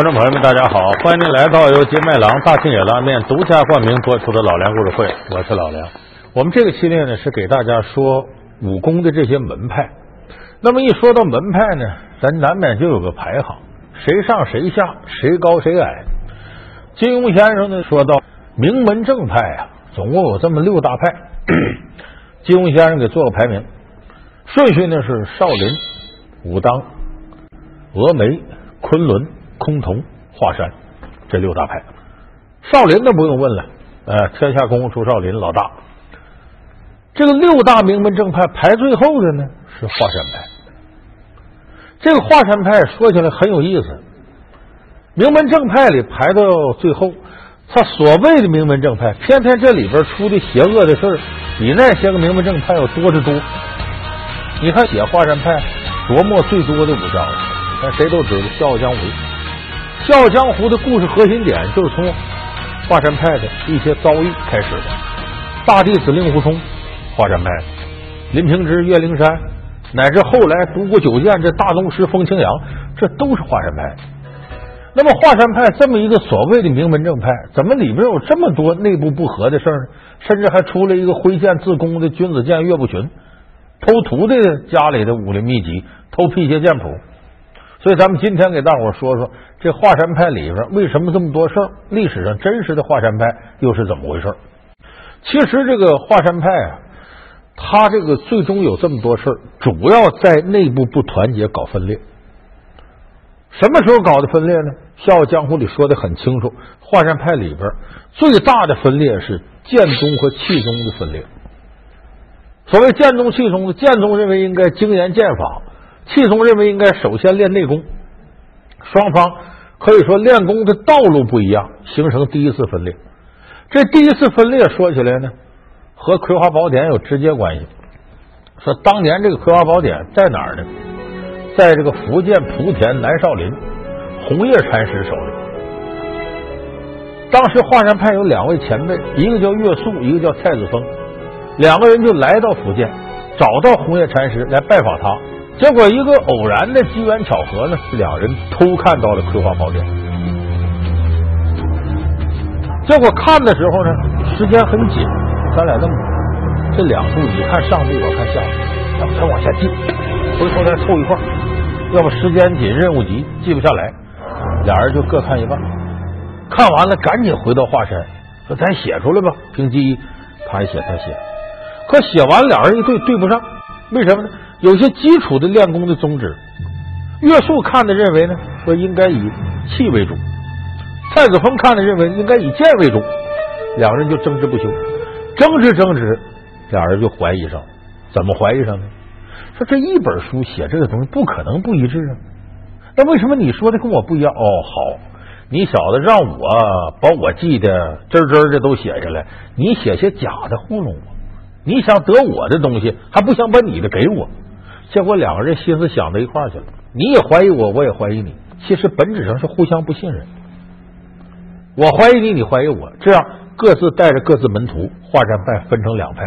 观众朋友们，大家好，欢迎您来到由金麦郎大庆野拉面独家冠名播出的老梁故事会，我是老梁。我们这个系列呢是给大家说武功的这些门派。那么一说到门派呢，咱难免就有个排行，谁上谁下，谁高谁矮。金庸先生呢说到名门正派啊，总共有这么六大派。金庸先生给做个排名，顺序呢是少林、武当、峨眉、昆仑、崆峒、华山这六大派。少林那不用问了，呃，天下功夫出少林老大。这个六大名门正派排最后的呢是华山派。这个华山派说起来很有意思，名门正派里排到最后，他所谓的名门正派，偏偏这里边出的邪恶的事儿比那些个名门正派要多得多。你看写华山派琢磨最多的武将，但谁都知道《笑傲江湖》。《笑傲江湖》的故事核心点就是从华山派的一些遭遇开始的。大弟子令狐冲，华山派；林平之、岳灵珊。乃至后来独孤九剑，这大宗师风清扬，这都是华山派。那么华山派这么一个所谓的名门正派，怎么里边有这么多内部不和的事儿呢？甚至还出了一个挥剑自宫的君子剑岳不群，偷徒弟家里的武林秘籍，偷辟邪剑谱。所以咱们今天给大伙说说这华山派里边为什么这么多事儿？历史上真实的华山派又是怎么回事？其实这个华山派啊。他这个最终有这么多事儿，主要在内部不团结，搞分裂。什么时候搞的分裂呢？《笑傲江湖》里说的很清楚，华山派里边最大的分裂是剑宗和气宗的分裂。所谓剑宗、气宗的，剑宗认为应该精研剑法，气宗认为应该首先练内功。双方可以说练功的道路不一样，形成第一次分裂。这第一次分裂说起来呢？和《葵花宝典》有直接关系。说当年这个《葵花宝典》在哪儿呢？在这个福建莆田南少林红叶禅师手里。当时华山派有两位前辈，一个叫岳素，一个叫蔡子峰，两个人就来到福建，找到红叶禅师来拜访他。结果一个偶然的机缘巧合呢，两人偷看到了《葵花宝典》。结果看的时候呢，时间很紧。咱俩这么这两步，你看上步，我看下步，咱们往下记，回头再凑一块要不时间紧，任务急，记不下来。俩人就各看一半，看完了赶紧回到华山，说咱写出来吧，凭记忆，他写他写，可写完俩人一对对不上，为什么呢？有些基础的练功的宗旨，岳树看的认为呢，说应该以气为主；蔡子峰看的认为应该以剑为主，两个人就争执不休。争执争执，俩人就怀疑上，怎么怀疑上呢？说这一本书写这个东西不可能不一致啊，那为什么你说的跟我不一样？哦，好，你小子让我把我记的真真的都写下来，你写些假的糊弄我，你想得我的东西，还不想把你的给我？结果两个人心思想到一块去了，你也怀疑我，我也怀疑你，其实本质上是互相不信任。我怀疑你，你怀疑我，这样。各自带着各自门徒，华山派分成两派，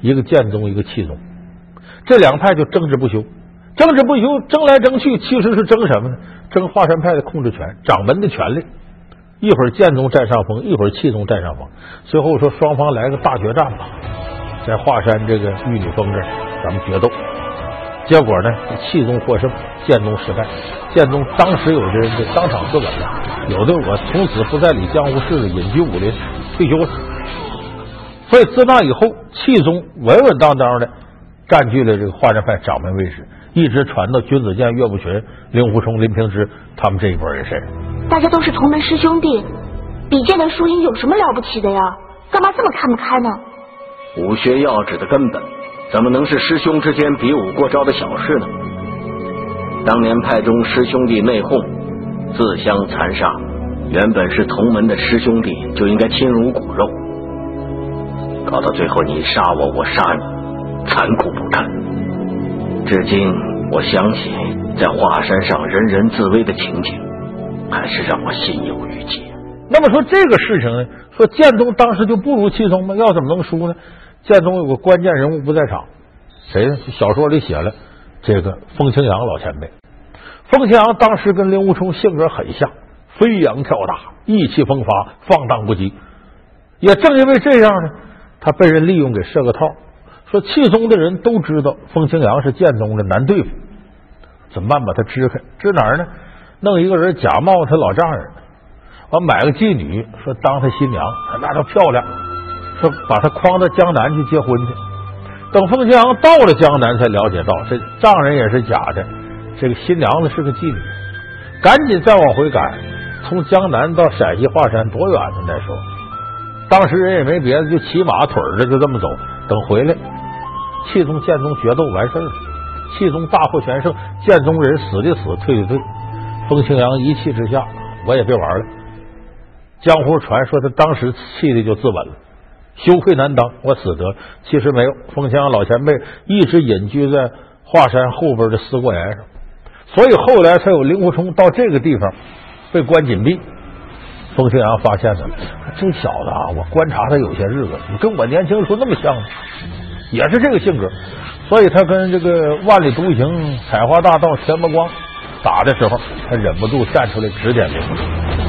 一个剑宗，一个气宗。这两派就争执不休，争执不休，争来争去，其实是争什么呢？争华山派的控制权，掌门的权利。一会儿剑宗占上风，一会儿气宗占上风。最后说双方来个大决战吧，在华山这个玉女峰这儿，咱们决斗。结果呢，气宗获胜，剑宗失败。剑宗当时有的人就当场自刎了，有的我从此不再理江湖事了，隐居武林。退休了，所以自那以后，气宗稳稳当当的占据了这个华山派掌门位置，一直传到君子剑、岳不群、令狐冲、林平之他们这一波人身上。大家都是同门师兄弟，比剑的输赢有什么了不起的呀？干嘛这么看不开呢？武学要旨的根本，怎么能是师兄之间比武过招的小事呢？当年派中师兄弟内讧，自相残杀。原本是同门的师兄弟，就应该亲如骨肉。搞到最后，你杀我，我杀你，残酷不堪。至今，我想起在华山上人人自危的情景，还是让我心有余悸。那么说这个事情？说剑宗当时就不如气宗吗？要怎么能输呢？剑宗有个关键人物不在场，谁呢？小说里写了，这个风清扬老前辈。风清扬当时跟令狐冲性格很像。飞扬跳大，意气风发，放荡不羁。也正因为这样呢，他被人利用给设个套，说气宗的人都知道风清扬是剑宗的难对付，怎么办？把他支开，支哪儿呢？弄一个人假冒他老丈人，完买个妓女，说当他新娘，那都漂亮，说把他诓到江南去结婚去。等风清扬到了江南，才了解到这丈人也是假的，这个新娘子是个妓女，赶紧再往回赶，从江南到陕西华山多远呢？那时候，当时人也没别的，就骑马腿着就这么走。等回来，气宗剑宗决斗完事儿了，气宗大获全胜，剑宗人死的死，退的退。风清扬一气之下，我也别玩了。江湖传说他当时气的就自刎了。羞愧难当，我死得了。其实没有，风清扬老前辈一直隐居在华山后边的思过岩上，所以后来才有令狐冲到这个地方被关紧闭。风清扬发现了，这小子啊，我观察他有些日子，跟我年轻时候那么像，也是这个性格，所以他跟这个万里独行、采花大盗田伯光打的时候，他忍不住站出来指点令狐冲。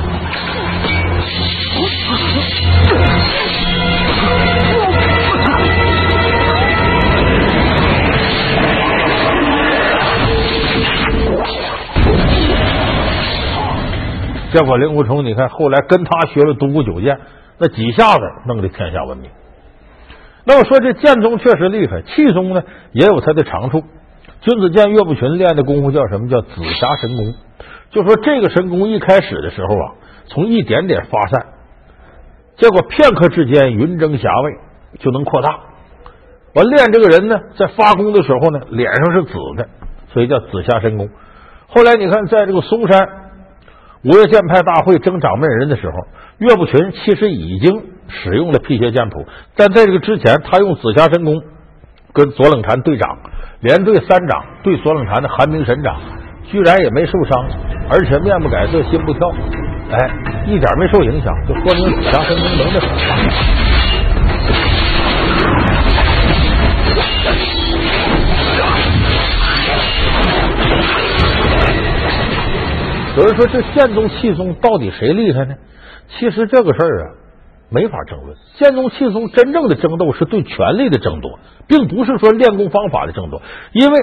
结果令狐冲，你看后来跟他学了独孤九剑，那几下子弄得天下闻名。那么说这剑宗确实厉害，气宗呢也有他的长处。君子剑岳不群练的功夫叫什么？叫紫霞神功。就说这个神功一开始的时候啊，从一点点发散，结果片刻之间云蒸霞蔚，就能扩大。完练这个人呢，在发功的时候呢，脸上是紫的，所以叫紫霞神功。后来你看，在这个嵩山。五岳剑派大会争掌门人的时候，岳不群其实已经使用了辟邪剑谱，但在这个之前，他用紫霞神功跟左冷禅对掌，连对三掌，对左冷禅的寒冰神掌，居然也没受伤，而且面不改色心不跳，哎，一点没受影响，就说明紫霞神功能力很大。有人说这剑宗气宗到底谁厉害呢？其实这个事儿啊，没法争论。剑宗气宗真正的争斗是对权力的争夺，并不是说练功方法的争夺。因为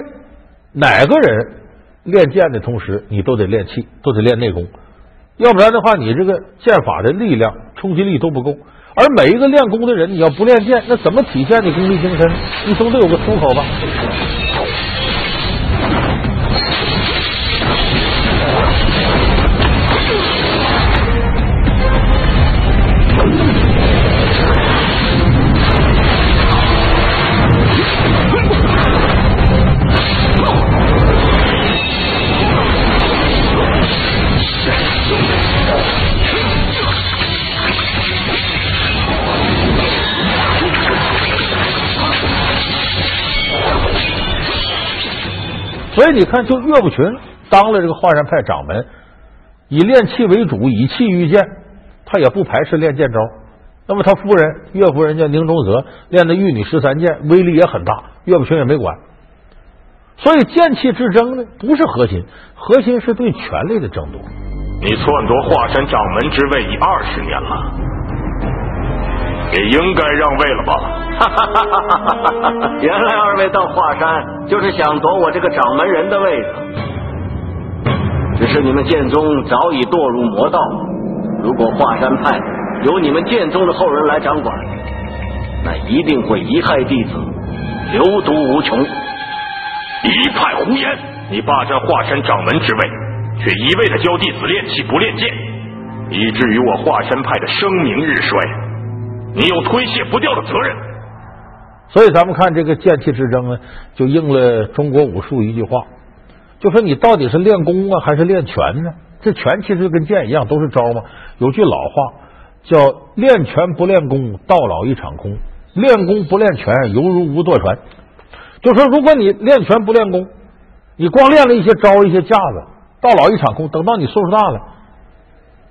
哪个人练剑的同时，你都得练气，都得练内功，要不然的话，你这个剑法的力量、冲击力都不够。而每一个练功的人，你要不练剑，那怎么体现你功力精深？你总得有个出口吧。所以你看，就岳不群当了这个华山派掌门，以练气为主，以气御剑，他也不排斥练剑招。那么他夫人岳夫人叫宁中泽，练的玉女十三剑，威力也很大，岳不群也没管。所以剑气之争呢，不是核心，核心是对权力的争夺。你篡夺华山掌门之位已二十年了，也应该让位了吧？原来二位到华山就是想夺我这个掌门人的位子，只是你们剑宗早已堕入魔道。如果华山派由你们剑宗的后人来掌管，那一定会贻害弟子，流毒无穷。一派胡言！你霸占华山掌门之位，却一味的教弟子练气不练剑，以至于我华山派的声名日衰，你有推卸不掉的责任。所以咱们看这个剑气之争呢，就应了中国武术一句话，就说你到底是练功啊，还是练拳呢？这拳其实跟剑一样，都是招嘛。有句老话叫“练拳不练功，到老一场空；练功不练拳，犹如无舵船。”就说如果你练拳不练功，你光练了一些招、一些架子，到老一场空。等到你岁数大了，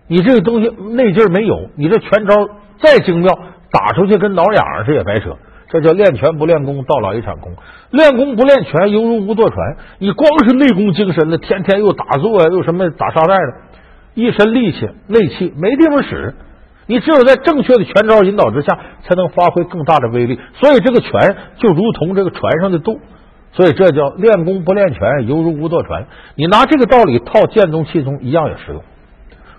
你这个东西那劲儿没有，你这拳招再精妙，打出去跟挠痒痒似的也白扯。这叫练拳不练功，到老一场空；练功不练拳，犹如无舵船。你光是内功精神的，天天又打坐呀，又什么打沙袋的，一身力气、内气没地方使。你只有在正确的拳招引导之下，才能发挥更大的威力。所以这个拳就如同这个船上的舵，所以这叫练功不练拳，犹如无舵船。你拿这个道理套剑宗、气宗一样也适用。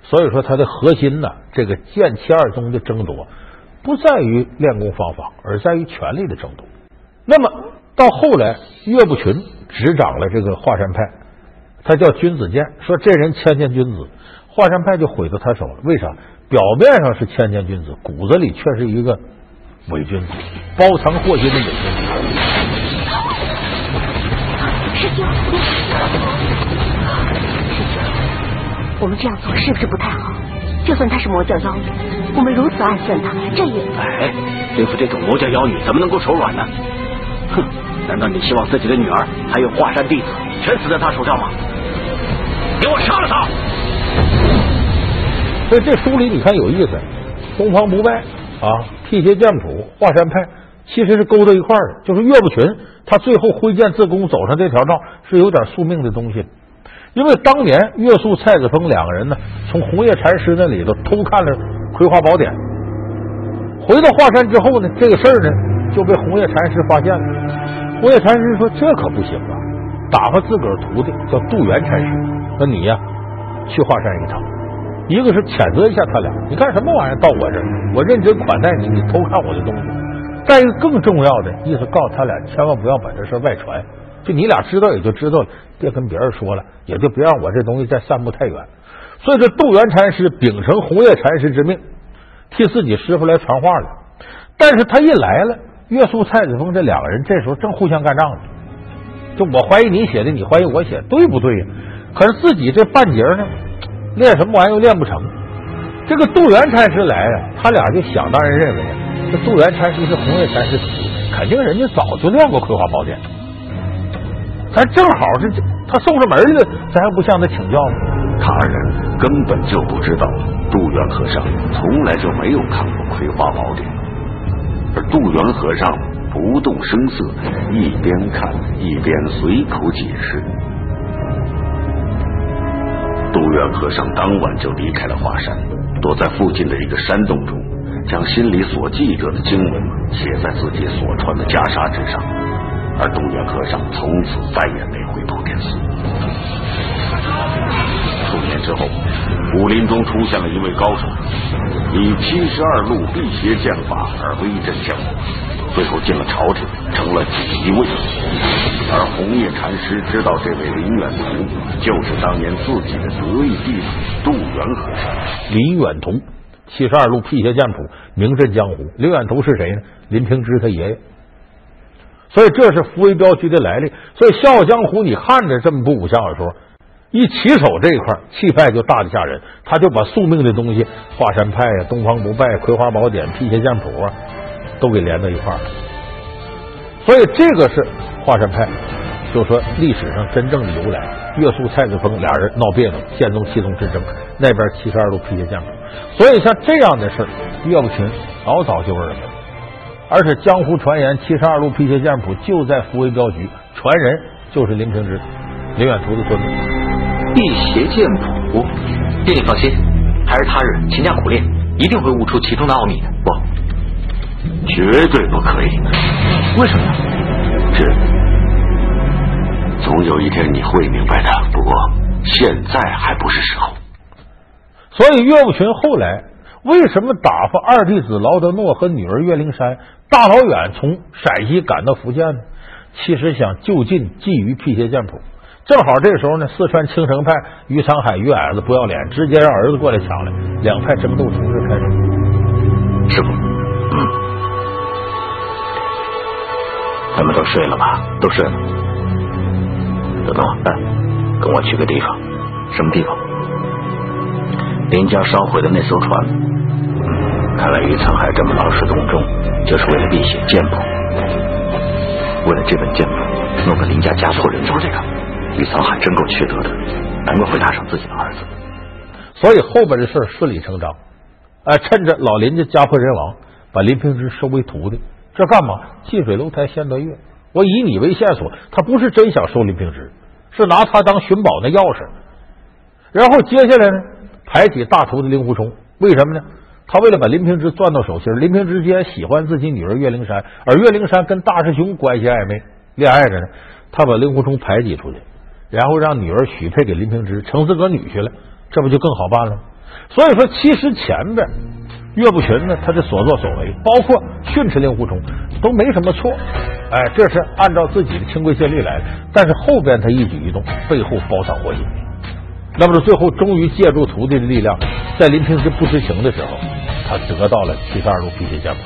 所以说，它的核心呢，这个剑气二宗的争夺，不在于练功方法，而在于权力的争夺。那么到后来，岳不群执掌了这个华山派，他叫君子剑，说这人谦谦君子，华山派就毁到他手了。为啥？表面上是谦谦君子，骨子里却是一个伪君子，包藏祸心的伪君子。师兄，我们这样做是不是不太好？就算他是魔教妖女，我们如此暗算他，这也……哎，对付这种魔教妖女，怎么能够手软呢？哼，难道你希望自己的女儿还有华山弟子全死在他手上吗？给我杀了他！所以这书里你看有意思，东方不败啊，辟邪剑谱，华山派其实是勾到一块儿的。就是岳不群他最后挥剑自宫走上这条道是有点宿命的东西，因为当年岳素、蔡子峰两个人呢，从红叶禅师那里头偷看了《葵花宝典》，回到华山之后呢，这个事儿呢就被红叶禅师发现了。红叶禅师说：“这可不行啊，打发自个儿徒弟叫杜元禅师，说你呀去华山一趟。”一个是谴责一下他俩，你干什么玩意儿到我这儿？我认真款待你，你偷看我的东西。再一个更重要的意思，告诉他俩千万不要把这事外传，就你俩知道也就知道了，别跟别人说了，也就别让我这东西再散布太远。所以这杜元禅师秉承红叶禅师之命，替自己师傅来传话了。但是他一来了，岳素、蔡子峰这两个人这时候正互相干仗呢。就我怀疑你写的，你怀疑我写，对不对呀？可是自己这半截呢？练什么玩意儿练不成？这个杜元禅师来呀，他俩就想当然认为这杜元禅师是红叶禅师徒弟，肯定人家早就练过葵花宝典。咱正好是他送上门来了，咱还不向他请教吗？他人根本就不知道杜元和尚从来就没有看过葵花宝典，而杜元和尚不动声色，一边看一边随口解释。杜元和尚当晚就离开了华山，躲在附近的一个山洞中，将心里所记着的经文写在自己所穿的袈裟之上。而杜元和尚从此再也没回普天寺。数年之后，武林中出现了一位高手，以七十二路辟邪剑法而威震江湖，最后进了朝廷，成了锦衣卫。而红叶禅师知道这位林远图就是当年自己的得意弟子杜元和尚。林远图，七十二路辟邪剑谱名震江湖。林远图是谁呢？林平之他爷爷。所以这是福威镖局的来历。所以《笑傲江湖》你看着这么部武侠小说，一起手这一块气派就大的吓人。他就把宿命的东西，华山派呀、东方不败、葵花宝典、辟邪剑谱啊，都给连到一块了。所以这个是。华山派，就说历史上真正的由来，岳素、蔡子峰俩人闹别扭，剑宗、气宗之争，那边七十二路辟邪剑谱，所以像这样的事岳不群早早就耳闻，而且江湖传言七十二路辟邪剑谱就在福威镖局，传人就是林平之、林远图的孙子。辟邪剑谱，爹你放心，还是他日勤加苦练，一定会悟出其中的奥秘的。不，绝对不可以。为什么呢？这。总有一天你会明白的，不过现在还不是时候。所以岳不群后来为什么打发二弟子劳德诺和女儿岳灵珊大老远从陕西赶到福建呢？其实想就近觊觎辟邪剑谱。正好这时候呢，四川青城派于沧海、于矮子不要脸，直接让儿子过来抢了，两派争斗从这开始。师傅，嗯，他们都睡了吧？都睡了。德东，哎，跟我去个地方。什么地方？林家烧毁的那艘船。看来于沧海这么劳师动众，就是为了避邪剑谱。为了这本剑谱，弄得林家家破人亡。这个，于沧海真够缺德的，难怪会搭上自己的儿子。所以后边的事顺理成章。哎，趁着老林家家破人亡，把林平之收为徒弟，这干嘛？近水楼台先得月。我以你为线索，他不是真想收林平之，是拿他当寻宝的钥匙。然后接下来呢，排挤大徒弟令狐冲。为什么呢？他为了把林平之攥到手心，林平之既然喜欢自己女儿岳灵珊，而岳灵珊跟大师兄关系暧昧，恋爱着呢，他把令狐冲排挤出去，然后让女儿许配给林平之，成自个女婿了，这不就更好办了？所以说，其实前边岳不群呢，他的所作所为，包括训斥令狐冲，都没什么错。哎，这是按照自己的清规戒律来的。但是后边他一举一动背后包藏祸心，那么最后终于借助徒弟的力量，在林平之不知情的时候，他得到了七十二路辟邪剑谱，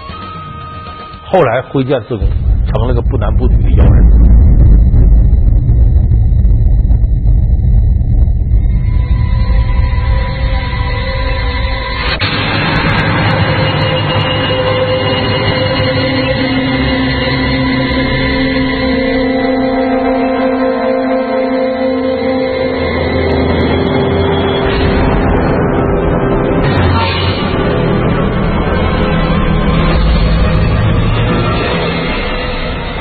后来挥剑自宫，成了个不男不女的妖人。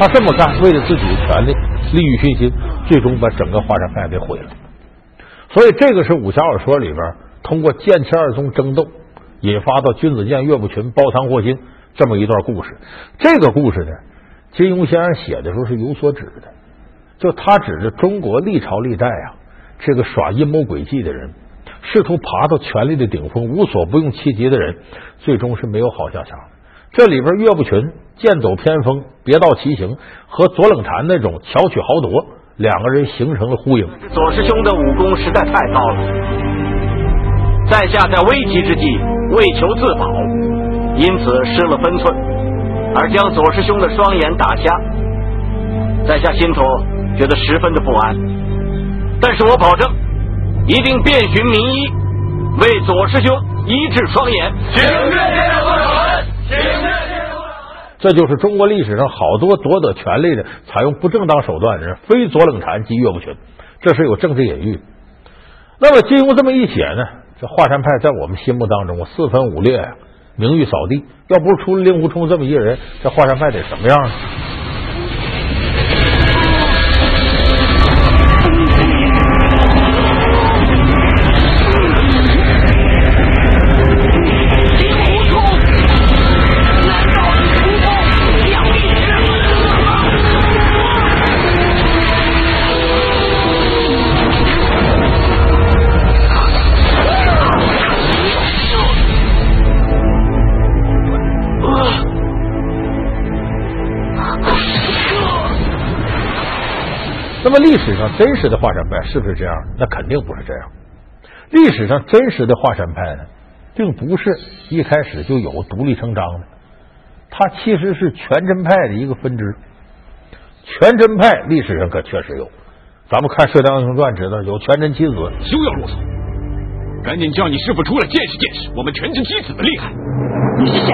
他这么干，为了自己的权利，利欲熏心，最终把整个华山派给毁了。所以，这个是武侠小说里边通过剑气二宗争斗，引发到君子剑岳不群包藏祸心这么一段故事。这个故事呢，金庸先生写的时候是有所指的，就他指着中国历朝历代啊，这个耍阴谋诡计的人，试图爬到权力的顶峰，无所不用其极的人，最终是没有好下场。这里边岳不群。剑走偏锋，别道奇行，和左冷禅那种巧取豪夺，两个人形成了呼应。左师兄的武功实在太高了，在下在危急之际为求自保，因此失了分寸，而将左师兄的双眼打瞎。在下心头觉得十分的不安，但是我保证一定遍寻名医，为左师兄医治双眼。请岳先生过来，请。这就是中国历史上好多夺得权力的、采用不正当手段的人，非左冷禅即岳不群，这是有政治隐喻。那么金庸这么一写呢，这华山派在我们心目当中四分五裂，名誉扫地。要不是出了令狐冲这么一个人，这华山派得什么样呢？么历史上真实的华山派是不是这样？那肯定不是这样。历史上真实的华山派呢，并不是一开始就有独立成章的，它其实是全真派的一个分支。全真派历史上可确实有，咱们看《射雕英雄传》知道有全真七子。休要啰嗦，赶紧叫你师傅出来见识见识我们全真七子的厉害。你是谁？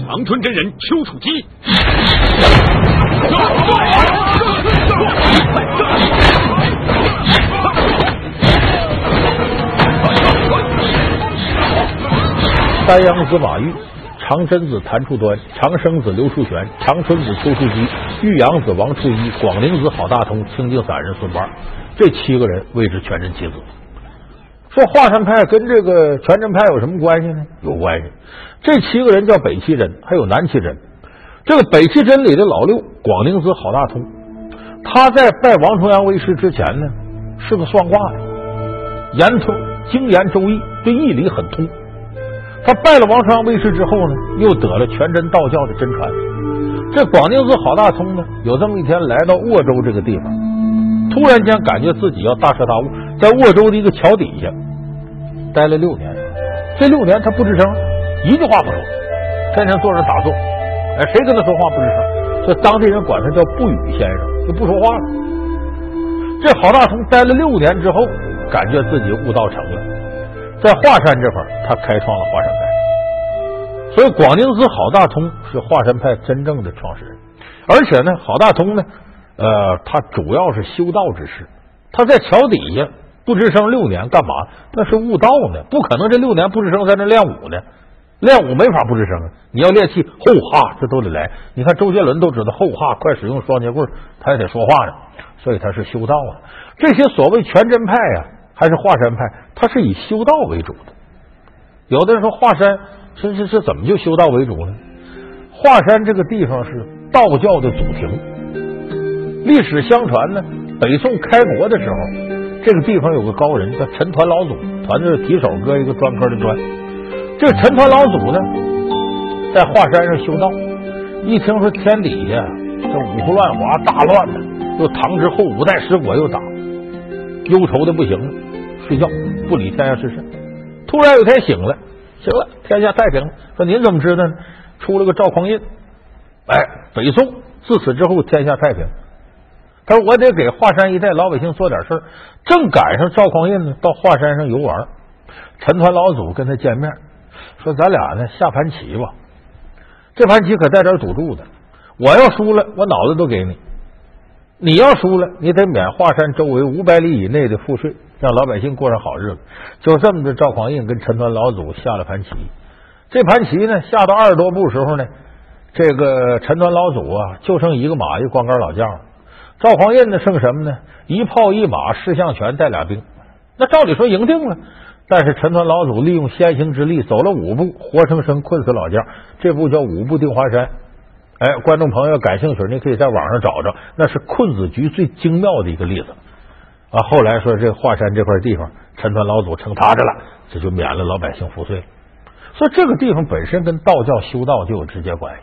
长春真人丘处机。丹阳子马玉、长真子谭处端、长生子刘处玄、长春子丘处机、玉阳子王处一、广陵子郝大通、清净散人孙八，这七个人谓之全真七子。说华山派跟这个全真派有什么关系呢？有关系。这七个人叫北齐真，还有南齐真。这个北齐真里的老六广陵子郝大通，他在拜王重阳为师之前呢，是个算卦的，研通精研周易，对易理很通。他拜了王重阳为师之后呢，又得了全真道教的真传。这广宁寺郝大通呢，有这么一天来到沃州这个地方，突然间感觉自己要大彻大悟，在沃州的一个桥底下待了六年。这六年他不吱声，一句话不说，天天坐着打坐。哎，谁跟他说话不吱声？这当地人管他叫不语先生，就不说话了。这郝大通待了六年之后，感觉自己悟道成了，在华山这块他开创了华山派。所以广宁寺郝大通是华山派真正的创始人，而且呢，郝大通呢，呃，他主要是修道之士。他在桥底下不吱声六年，干嘛？那是悟道呢，不可能这六年不吱声在那练武呢。练武没法不吱声啊！你要练气，后哈，这都得来。你看周杰伦都知道后哈，快使用双截棍，他也得说话呢。所以他是修道啊。这些所谓全真派呀，还是华山派，他是以修道为主的。有的人说华山，这这这怎么就修道为主呢？华山这个地方是道教的祖庭，历史相传呢，北宋开国的时候，这个地方有个高人叫陈抟老祖，抟就是提手搁一个专科的专。这陈抟老祖呢，在华山上修道，一听说天底下这五胡乱华大乱呢，又唐之后五代十国又打，忧愁的不行了，睡觉不理天下事事。突然有天醒了，行了，天下太平了。说您怎么知道呢？出了个赵匡胤，哎，北宋自此之后天下太平。他说我得给华山一带老百姓做点事儿。正赶上赵匡胤呢到华山上游玩，陈抟老祖跟他见面，说咱俩呢下盘棋吧。这盘棋可带点赌注的，我要输了，我脑子都给你；你要输了，你得免华山周围五百里以内的赋税。让老百姓过上好日子，就这么着。赵匡胤跟陈抟老祖下了盘棋，这盘棋呢下到二十多步时候呢，这个陈抟老祖啊就剩一个马，一光杆老将。赵匡胤呢剩什么呢？一炮一马，士象全带俩兵。那照理说赢定了，但是陈抟老祖利用先行之力走了五步，活生生困死老将。这步叫五步定华山。哎，观众朋友感兴趣，你可以在网上找着，那是困子局最精妙的一个例子。啊，后来说这华山这块地方，陈抟老祖成他的了，这就免了老百姓赋税。所以这个地方本身跟道教修道就有直接关系。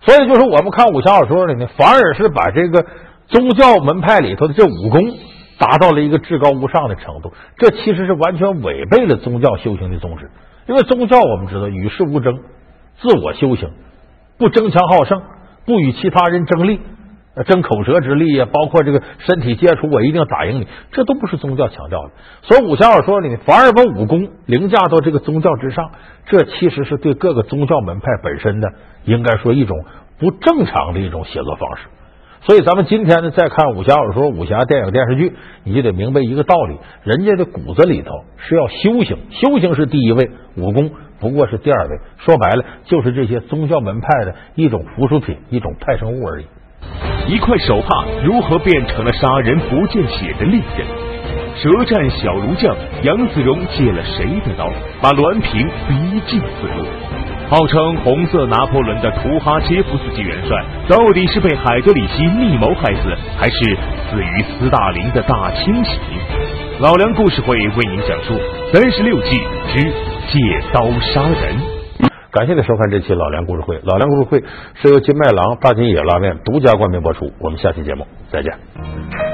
所以就是我们看武侠小说里呢，反而是把这个宗教门派里头的这武功达到了一个至高无上的程度，这其实是完全违背了宗教修行的宗旨。因为宗教我们知道与世无争，自我修行，不争强好胜，不与其他人争利。争口舌之力呀，包括这个身体接触，我一定要打赢你，这都不是宗教强调的。所以武侠小说里反而把武功凌驾到这个宗教之上，这其实是对各个宗教门派本身的，应该说一种不正常的一种写作方式。所以咱们今天呢，再看武侠小说、武侠电影、电视剧，你就得明白一个道理：人家的骨子里头是要修行，修行是第一位，武功不过是第二位。说白了，就是这些宗教门派的一种附属品，一种派生物而已。一块手帕如何变成了杀人不见血的利刃？舌战小儒将杨子荣借了谁的刀，把栾平逼进死路？号称红色拿破仑的图哈切夫斯基元帅，到底是被海德里希密谋害死，还是死于斯大林的大清洗？老梁故事会为您讲述三十六计之借刀杀人。感谢您收看这期老梁故事会。老梁故事会是由金麦郎大金野拉面独家冠名播出。我们下期节目再见。